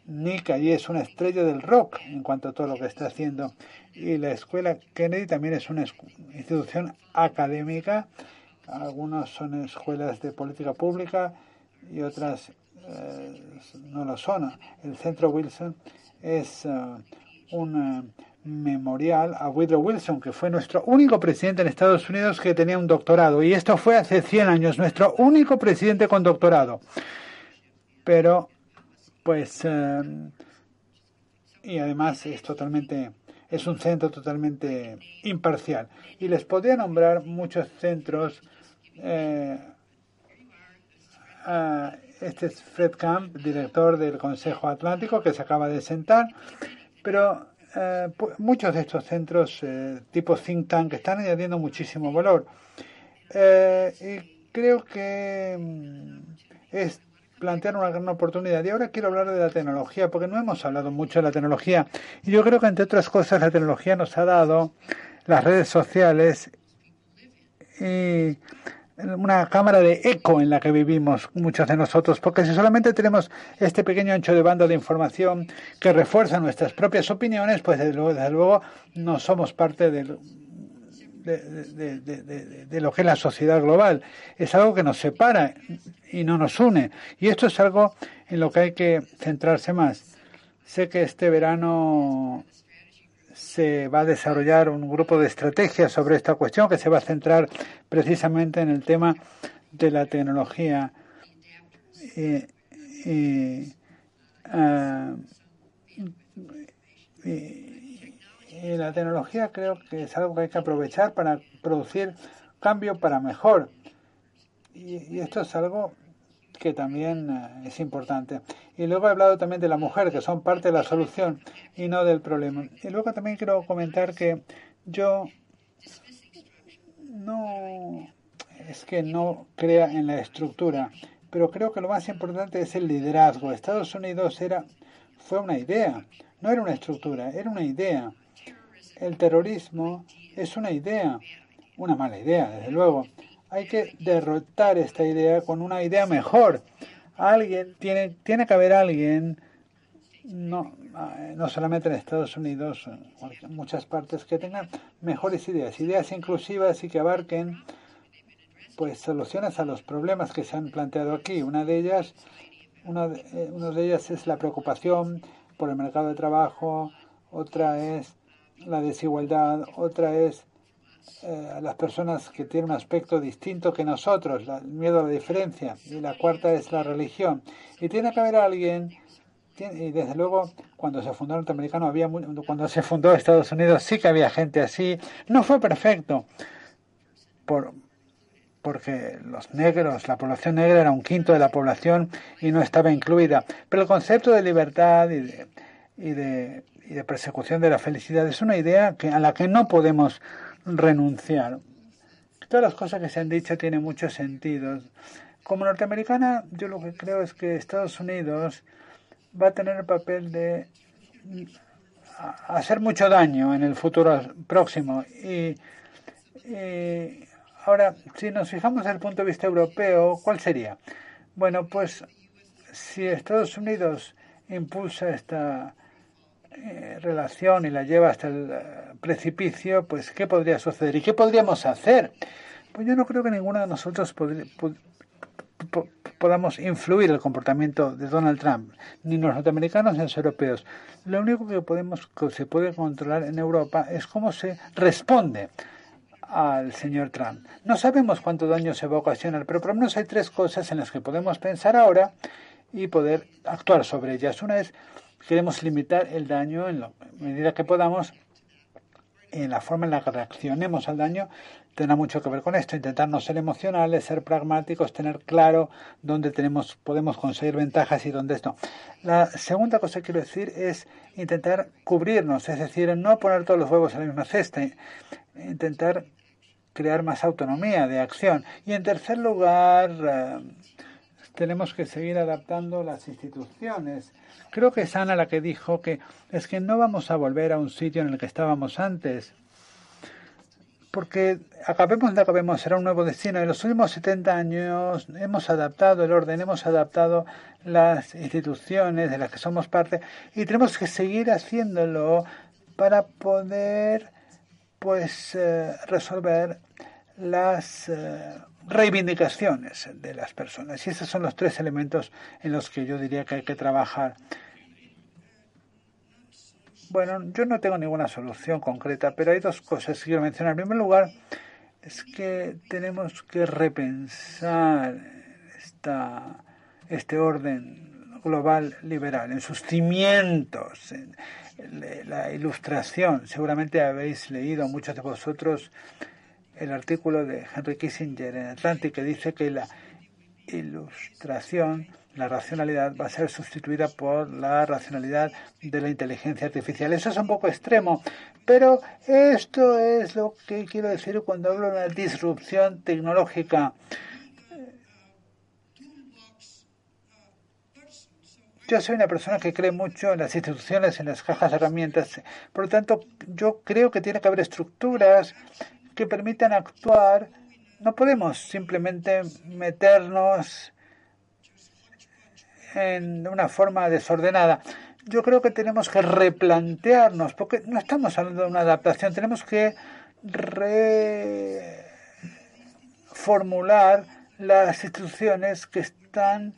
C: Nick allí es una estrella del rock en cuanto a todo lo que está haciendo. Y la escuela Kennedy también es una institución académica. Algunos son escuelas de política pública y otras eh, no lo son. El centro Wilson es eh, un eh, memorial a Woodrow Wilson, que fue nuestro único presidente en Estados Unidos que tenía un doctorado. Y esto fue hace 100 años, nuestro único presidente con doctorado. Pero pues eh, y además es totalmente es un centro totalmente imparcial y les podría nombrar muchos centros eh, este es Fred Camp director del Consejo Atlántico que se acaba de sentar pero eh, muchos de estos centros tipo think tank están añadiendo muchísimo valor y creo que mm, es plantear una gran oportunidad. Y ahora quiero hablar de la tecnología, porque no hemos hablado mucho de la tecnología. Y yo creo que, entre otras cosas, la tecnología nos ha dado las redes sociales y una cámara de eco en la que vivimos muchos de nosotros, porque si solamente tenemos este pequeño ancho de banda de información que refuerza nuestras propias opiniones, pues desde luego, desde luego no somos parte del de, lo que es la sociedad global. Es algo que nos separa y no nos une. Y esto es algo en lo que hay que centrarse más. Sé que este verano se va a desarrollar un grupo de estrategias sobre esta cuestión que se va a centrar precisamente en el tema de la tecnología. y, ah, y la tecnología creo que es algo que hay que aprovechar para producir cambio para mejor. Y, esto es algo que también eh, es importante. Y luego he hablado también de la mujer, que son parte de la solución y no del problema. Y luego también quiero comentar que yo no es que no crea en la estructura, pero creo que lo más importante es el liderazgo. Estados Unidos era fue una idea, no era una estructura, era una idea el terrorismo es una idea, una mala idea, desde luego. Hay que derrotar esta idea con una idea mejor. Alguien tiene, tiene que haber alguien, no, no solamente en Estados Unidos, en muchas partes, que tengan mejores ideas, ideas inclusivas y que abarquen pues soluciones a los problemas que se han planteado aquí. Una de ellas, una de, eh, una de ellas es la preocupación por el mercado de trabajo, otra es la desigualdad, otra es eh, las personas que tienen un aspecto distinto que nosotros, el miedo a la diferencia, y la cuarta es la religión. Y tiene que haber alguien, y desde luego cuando se fundó norteamericano, había, cuando se fundó Estados Unidos sí que había gente así, no fue perfecto, por, porque los negros, la población negra era un quinto de la población y no estaba incluida. Pero el concepto de libertad y de, y de y de persecución de la felicidad es una idea que, a la que no podemos renunciar. Todas las cosas que se han dicho tienen mucho sentido. Como norteamericana, yo lo que creo es que Estados Unidos va a tener el papel de hacer mucho daño en el futuro próximo. Y, ahora, si nos fijamos desde el punto de vista europeo, ¿cuál sería? Bueno, pues si Estados Unidos impulsa esta eh, relación y la lleva hasta el eh, precipicio, pues ¿qué podría suceder? ¿Y qué podríamos hacer? Pues yo no creo que ninguno de nosotros podamos influir el comportamiento de Donald Trump, ni los norteamericanos ni los europeos. Lo único que podemos que se puede controlar en Europa es cómo se responde al señor Trump. No sabemos cuánto daño se va a ocasionar, pero por lo menos hay tres cosas en las que podemos pensar ahora y poder actuar sobre ellas. Una es queremos limitar el daño en la medida que podamos en la forma en la que reaccionemos al daño tendrá mucho que ver con esto, intentar no ser emocionales, ser pragmáticos, tener claro dónde tenemos, podemos conseguir ventajas y dónde no. La segunda cosa que quiero decir es intentar cubrirnos, es decir, no poner todos los huevos en la misma cesta, intentar crear más autonomía de acción. Y en tercer lugar, eh, tenemos que seguir adaptando las instituciones. Creo que es Ana la que dijo que es que no vamos a volver a un sitio en el que estábamos antes porque acabemos de acabemos, será un nuevo destino. En los últimos 70 años hemos adaptado el orden, hemos adaptado las instituciones de las que somos parte y tenemos que seguir haciéndolo para poder pues eh, resolver las eh, reivindicaciones de las personas. Y esos son los tres elementos en los que yo diría que hay que trabajar. Bueno, yo no tengo ninguna solución concreta, pero hay dos cosas que quiero mencionar. En primer lugar, es que tenemos que repensar esta, este orden global liberal en sus cimientos, en la ilustración. Seguramente habéis leído muchos de vosotros el artículo de Henry Kissinger en Atlantic que dice que la ilustración la racionalidad va a ser sustituida por la racionalidad de la inteligencia artificial. Eso es un poco extremo, pero esto es lo que quiero decir cuando hablo de una disrupción tecnológica. Yo soy una persona que cree mucho en las instituciones, en las cajas de herramientas. Por lo tanto, yo creo que tiene que haber estructuras que permitan actuar. No podemos simplemente meternos en una forma desordenada. Yo creo que tenemos que replantearnos, porque no estamos hablando de una adaptación, tenemos que reformular las instituciones que están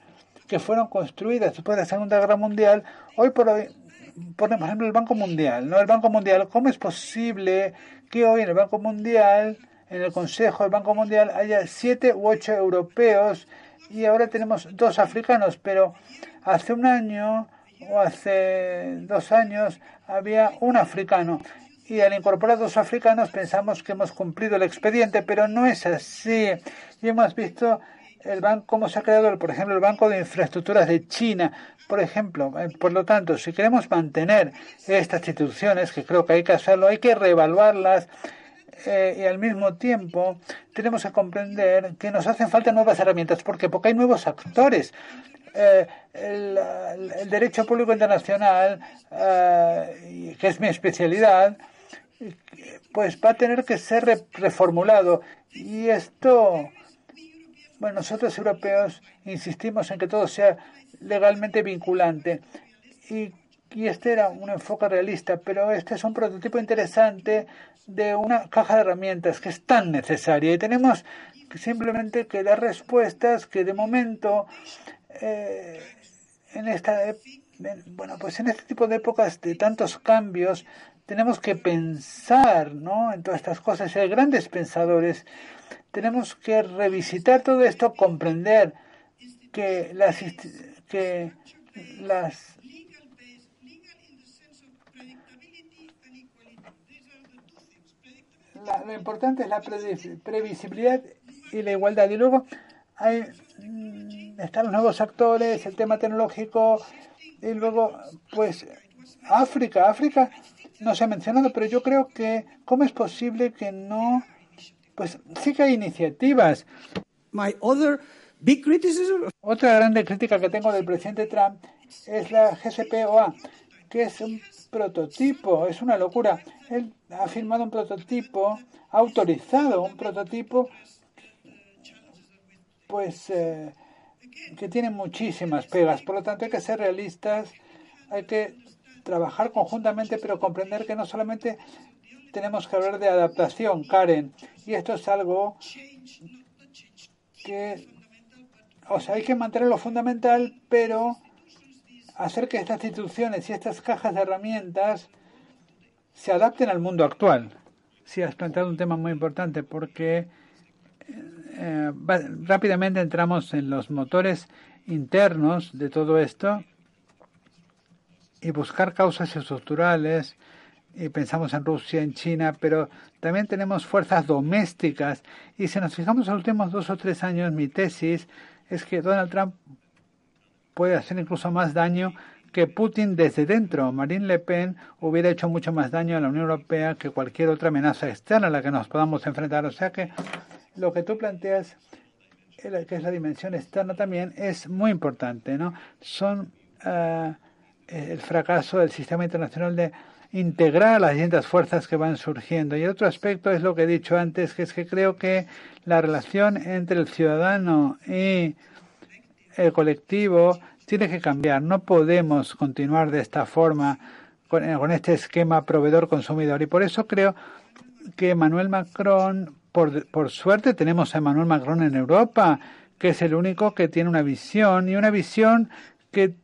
C: que fueron construidas después de la Segunda Guerra Mundial. Hoy por hoy, por ejemplo, el Banco Mundial, ¿no? El Banco Mundial, ¿cómo es posible que hoy en el Banco Mundial, en el Consejo del Banco Mundial, haya siete u ocho europeos y ahora tenemos dos africanos, pero hace un año o hace dos años había un africano y al incorporar dos africanos pensamos que hemos cumplido el expediente, pero no es así. Y hemos visto el banco, cómo se ha creado, por ejemplo, el Banco de Infraestructuras de China, por ejemplo. Eh, por lo tanto, si queremos mantener estas instituciones, que creo que hay que hacerlo, hay que reevaluarlas eh, y al mismo tiempo tenemos que comprender que nos hacen falta nuevas herramientas. ¿Por qué? Porque hay nuevos actores. Eh, el, derecho público internacional, eh, que es mi especialidad, pues va a tener que ser reformulado. Y esto, bueno, nosotros europeos insistimos en que todo sea legalmente vinculante. Y y este era un enfoque realista, pero este es un prototipo interesante de una caja de herramientas que es tan necesaria y tenemos simplemente que dar respuestas que de momento eh, en esta bueno pues en este tipo de épocas de tantos cambios tenemos que pensar ¿no? en todas estas cosas hay grandes pensadores tenemos que revisitar todo esto comprender que las que las lo importante es la previsibilidad y la igualdad. Y luego hay, mm, están los nuevos actores, el tema tecnológico, y luego, pues, África. África no se ha mencionado, pero yo creo que, ¿cómo es posible que no? Pues sí que hay iniciativas. My other big criticism... Otra grande crítica que tengo del presidente Trump es la GSPOA, que es un prototipo, es una locura. Él ha firmado un prototipo, ha autorizado un prototipo, pues eh, que tiene muchísimas pegas. Por lo tanto, hay que ser realistas, hay que trabajar conjuntamente, pero comprender que no solamente tenemos que hablar de adaptación, Karen, y esto es algo que, o sea, hay que mantener lo fundamental, pero hacer que estas instituciones y estas cajas de herramientas se adapten al mundo actual. Sí, has planteado un tema muy importante porque eh, rápidamente entramos en los motores internos de todo esto y buscar causas estructurales y pensamos en Rusia, en China, pero también tenemos fuerzas domésticas y si nos fijamos en los últimos dos o tres años, mi tesis es que Donald Trump puede hacer incluso más daño que Putin desde dentro. Marine Le Pen hubiera hecho mucho más daño a la Unión Europea que cualquier otra amenaza externa a la que nos podamos enfrentar. O sea que lo que tú planteas que es la dimensión externa también, es muy importante, ¿no? Son uh, el fracaso del sistema internacional de integrar las distintas fuerzas que van surgiendo. Y otro aspecto es lo que he dicho antes, que es que creo que la relación entre el ciudadano y el colectivo tiene que cambiar. No podemos continuar de esta forma con, con este esquema proveedor-consumidor. Y por eso creo que Emmanuel Macron, por, por suerte tenemos a Emmanuel Macron en Europa, que es el único que tiene una visión y una visión que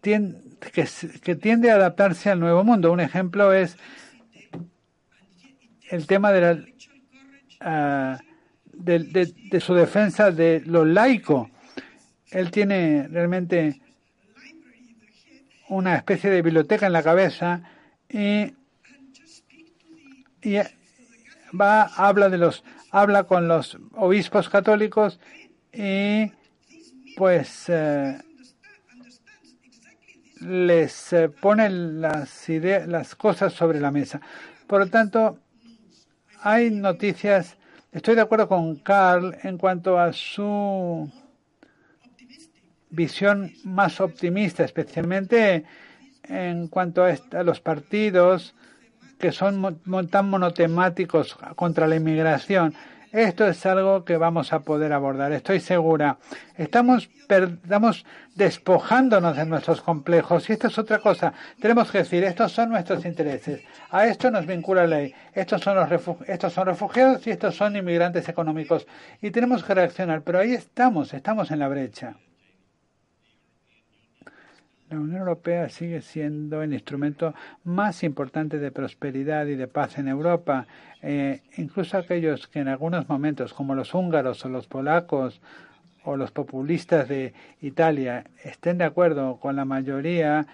C: tiene, que, tiende a adaptarse al nuevo mundo. Un ejemplo es el tema de, la, de, de, de, su defensa de lo laico. Él tiene realmente una especie de biblioteca en la cabeza y, y va habla de los habla con los obispos católicos y pues eh, les eh, ponen las ideas, las cosas sobre la mesa. Por lo tanto, hay noticias. Estoy de acuerdo con Carl en cuanto a su visión más optimista, especialmente en cuanto a, a los partidos que son tan monotemáticos contra la inmigración. Esto es algo que vamos a poder abordar, estoy segura. Estamos, estamos despojándonos de nuestros complejos y esto es otra cosa. Tenemos que decir, estos son nuestros intereses. A esto nos vincula la ley. Estos son, los estos son refugiados y estos son inmigrantes económicos. Y tenemos que reaccionar, pero ahí estamos, estamos en la brecha. La Unión Europea sigue siendo el instrumento más importante de prosperidad y de paz en Europa. Eh, incluso aquellos que en algunos momentos, como los húngaros o los polacos o los populistas de Italia, estén de acuerdo con la mayoría,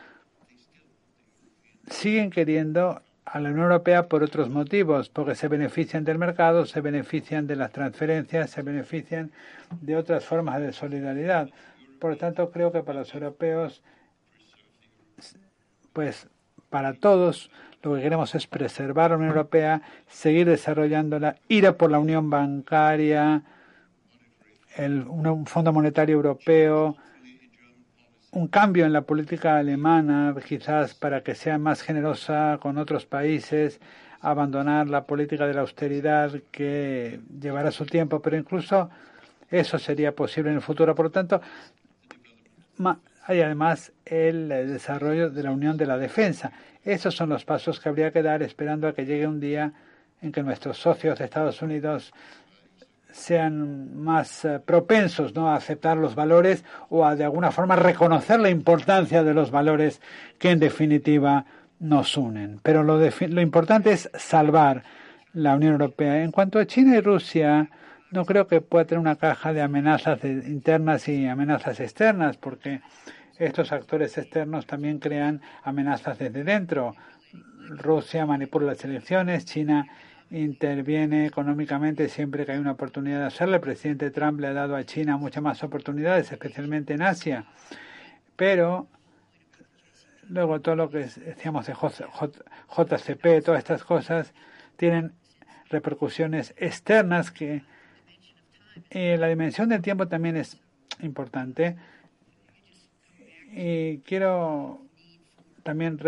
C: siguen queriendo a la Unión Europea por otros motivos, porque se benefician del mercado, se benefician de las transferencias, se benefician de otras formas de solidaridad. Por lo tanto, creo que para los europeos pues para todos lo que queremos es preservar la Unión Europea, seguir desarrollándola, ir a por la unión bancaria, el, un Fondo Monetario Europeo, un cambio en la política alemana, quizás para que sea más generosa con otros países, abandonar la política de la austeridad que llevará su tiempo, pero incluso eso sería posible en el futuro. Por lo tanto, hay además el desarrollo de la Unión de la Defensa. Esos son los pasos que habría que dar esperando a que llegue un día en que nuestros socios de Estados Unidos sean más eh, propensos ¿no? a aceptar los valores o a de alguna forma reconocer la importancia de los valores que en definitiva nos unen. Pero lo, lo importante es salvar la Unión Europea. En cuanto a China y Rusia, no creo que pueda tener una caja de amenazas internas y amenazas externas, porque estos actores externos también crean amenazas desde dentro. Rusia manipula las elecciones, China interviene económicamente siempre que hay una oportunidad de hacerlo. El presidente Trump le ha dado a China muchas más oportunidades, especialmente en Asia. Pero luego todo lo que decíamos de JCP, todas estas cosas, tienen repercusiones externas que eh, la dimensión del tiempo también es importante. Y quiero también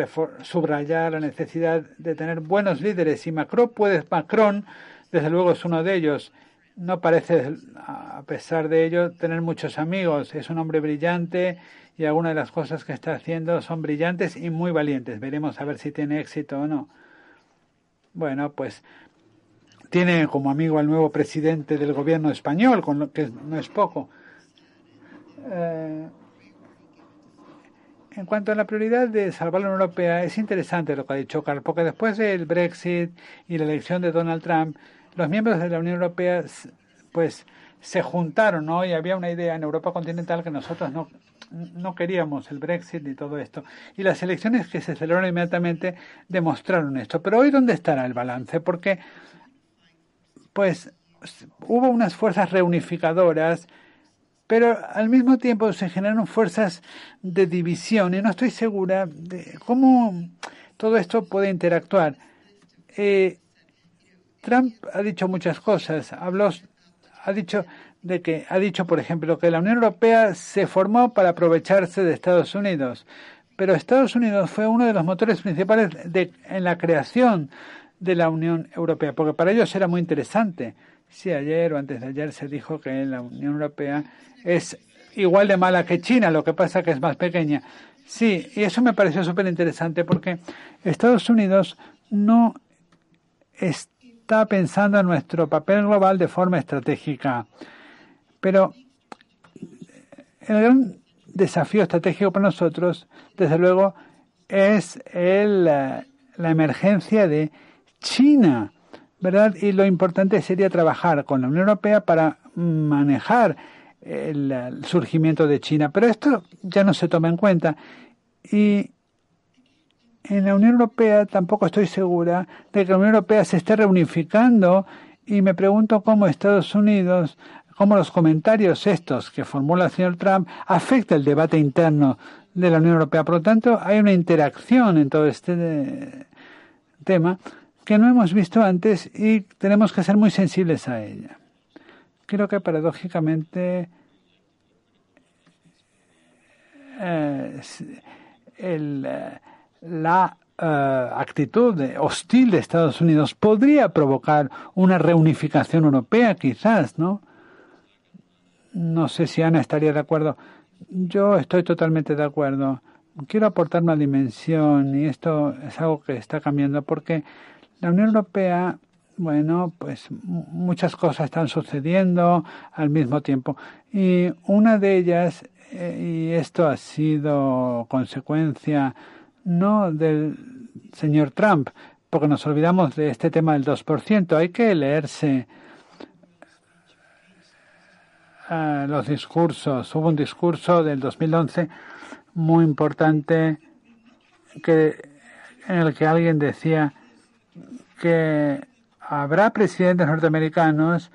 C: subrayar la necesidad de tener buenos líderes. Y Macron puede, Macron, desde luego, es uno de ellos. No parece, a pesar de ello, tener muchos amigos. Es un hombre brillante y algunas de las cosas que está haciendo son brillantes y muy valientes. Veremos a ver si tiene éxito o no. Bueno, pues tiene como amigo al nuevo presidente del gobierno español, con lo que no es poco. Eh, en cuanto a la prioridad de salvar la Unión Europea, es interesante lo que ha dicho Carl, porque después del Brexit y la elección de Donald Trump, los miembros de la Unión Europea pues se juntaron, ¿no? Y había una idea en Europa continental que nosotros no, no queríamos el Brexit y todo esto. Y las elecciones que se celebraron inmediatamente demostraron esto. Pero hoy, ¿dónde estará el balance? Porque pues hubo unas fuerzas reunificadoras, pero al mismo tiempo se generaron fuerzas de división y no estoy segura de cómo todo esto puede interactuar. Eh, Trump ha dicho muchas cosas, habló, ha dicho de que ha dicho, por ejemplo, que la Unión Europea se formó para aprovecharse de Estados Unidos, pero Estados Unidos fue uno de los motores principales en la creación de la Unión Europea, porque para ellos era muy interesante. Si ayer o antes de ayer se dijo que la Unión Europea es igual de mala que China, lo que pasa que es más pequeña. Sí, y eso me pareció súper interesante porque Estados Unidos no está pensando en nuestro papel global de forma estratégica. Pero el gran desafío estratégico para nosotros, desde luego, es el, la emergencia de China, ¿verdad? Y lo importante sería trabajar con la Unión Europea para manejar el, surgimiento de China. Pero esto ya no se toma en cuenta. Y en la Unión Europea tampoco estoy segura de que la Unión Europea se esté reunificando y me pregunto cómo Estados Unidos cómo los comentarios estos que formula el señor Trump afecta el debate interno de la Unión Europea. Por lo tanto, hay una interacción en todo este eh, tema que no hemos visto antes y tenemos que ser muy sensibles a ella. Creo que paradójicamente eh, eh, la actitud hostil de Estados Unidos podría provocar una reunificación europea, quizás, ¿no? No sé si Ana estaría de acuerdo. Yo estoy totalmente de acuerdo. Quiero aportar una dimensión y esto es algo que está cambiando porque la Unión Europea, bueno, pues muchas cosas están sucediendo al mismo tiempo. Y una de ellas, eh, y esto ha sido consecuencia no del señor Trump, porque nos olvidamos de este tema del 2%, hay que leerse los discursos. Hubo un discurso del 2011 muy importante que, en el que alguien decía que habrá presidentes norteamericanos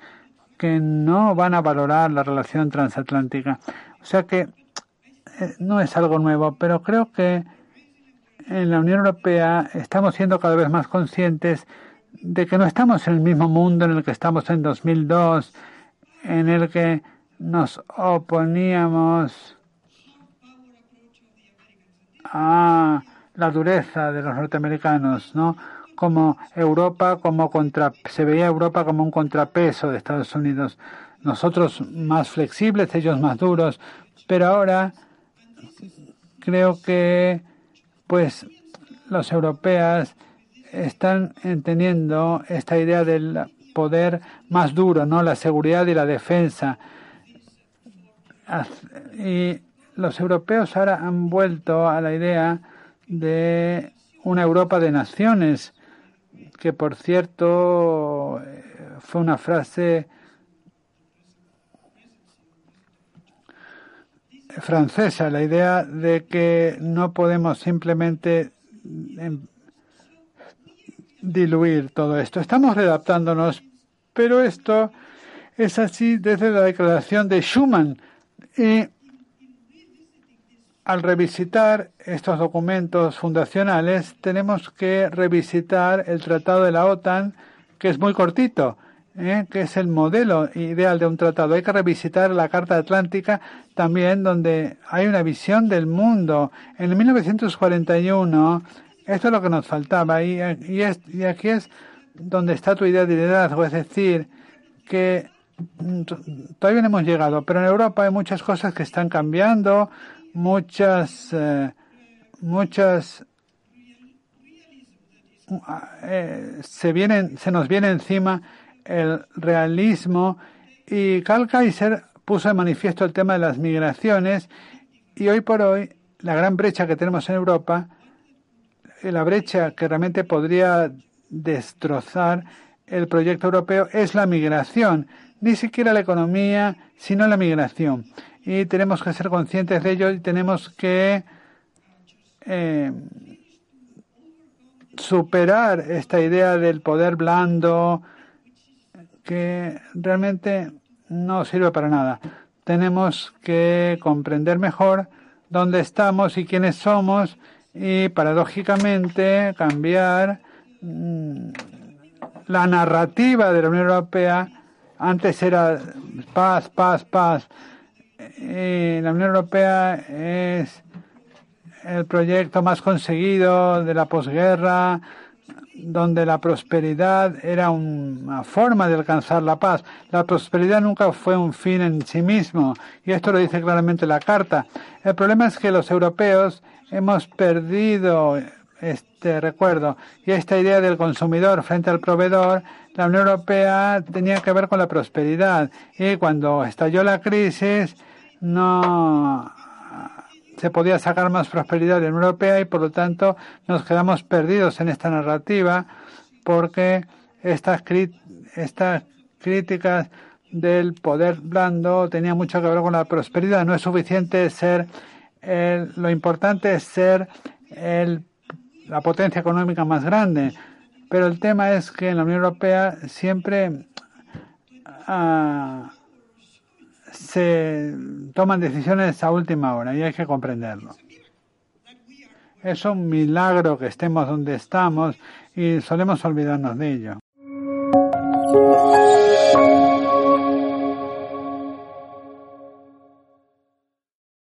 C: que no van a valorar la relación transatlántica. O sea que eh, no es algo nuevo, pero creo que en la Unión Europea estamos siendo cada vez más conscientes de que no estamos en el mismo mundo en el que estamos en 2002, en el que nos oponíamos a la dureza de los norteamericanos, ¿no? Como Europa, como contra, se veía Europa como un contrapeso de Estados Unidos. Nosotros más flexibles, ellos más duros, pero ahora creo que, pues, los europeos están entendiendo esta idea del poder más duro, ¿no? La seguridad y la defensa y los europeos ahora han vuelto a la idea de una Europa de naciones, que por cierto fue una frase francesa, la idea de que no podemos simplemente em, diluir todo esto. Estamos redactándonos, pero esto es así desde la declaración de Schuman y al revisitar estos documentos fundacionales, tenemos que revisitar el Tratado de la OTAN, que es muy cortito, ¿eh? que es el modelo ideal de un tratado. Hay que revisitar la Carta Atlántica también, donde hay una visión del mundo. En 1941, esto es lo que nos faltaba, y, y, y aquí es donde está tu idea de liderazgo, es decir, que todavía no hemos llegado, pero en Europa hay muchas cosas que están cambiando, muchas, eh, muchas eh, se vienen, se nos viene encima el realismo y Karl Kaiser puso de manifiesto el tema de las migraciones y hoy por hoy la gran brecha que tenemos en Europa, la brecha que realmente podría destrozar el proyecto europeo es la migración ni siquiera la economía, sino la migración. Y tenemos que ser conscientes de ello y tenemos que eh, superar esta idea del poder blando que realmente no sirve para nada. Tenemos que comprender mejor dónde estamos y quiénes somos y paradójicamente cambiar mm, la narrativa de la Unión Europea antes era paz, paz, paz. Y la Unión Europea es el proyecto más conseguido de la posguerra, donde la prosperidad era una forma de alcanzar la paz. La prosperidad nunca fue un fin en sí mismo, y esto lo dice claramente la carta. El problema es que los europeos hemos perdido este recuerdo y esta idea del consumidor frente al proveedor. La Unión Europea tenía que ver con la prosperidad y cuando estalló la crisis no se podía sacar más prosperidad de la Unión Europea y por lo tanto nos quedamos perdidos en esta narrativa porque estas, estas críticas del poder blando tenían mucho que ver con la prosperidad. No es suficiente ser, el, lo importante es ser el, la potencia económica más grande. Pero el tema es que en la Unión Europea siempre ah, se toman decisiones a última hora y hay que comprenderlo. Es un milagro que estemos donde estamos y solemos olvidarnos de ello.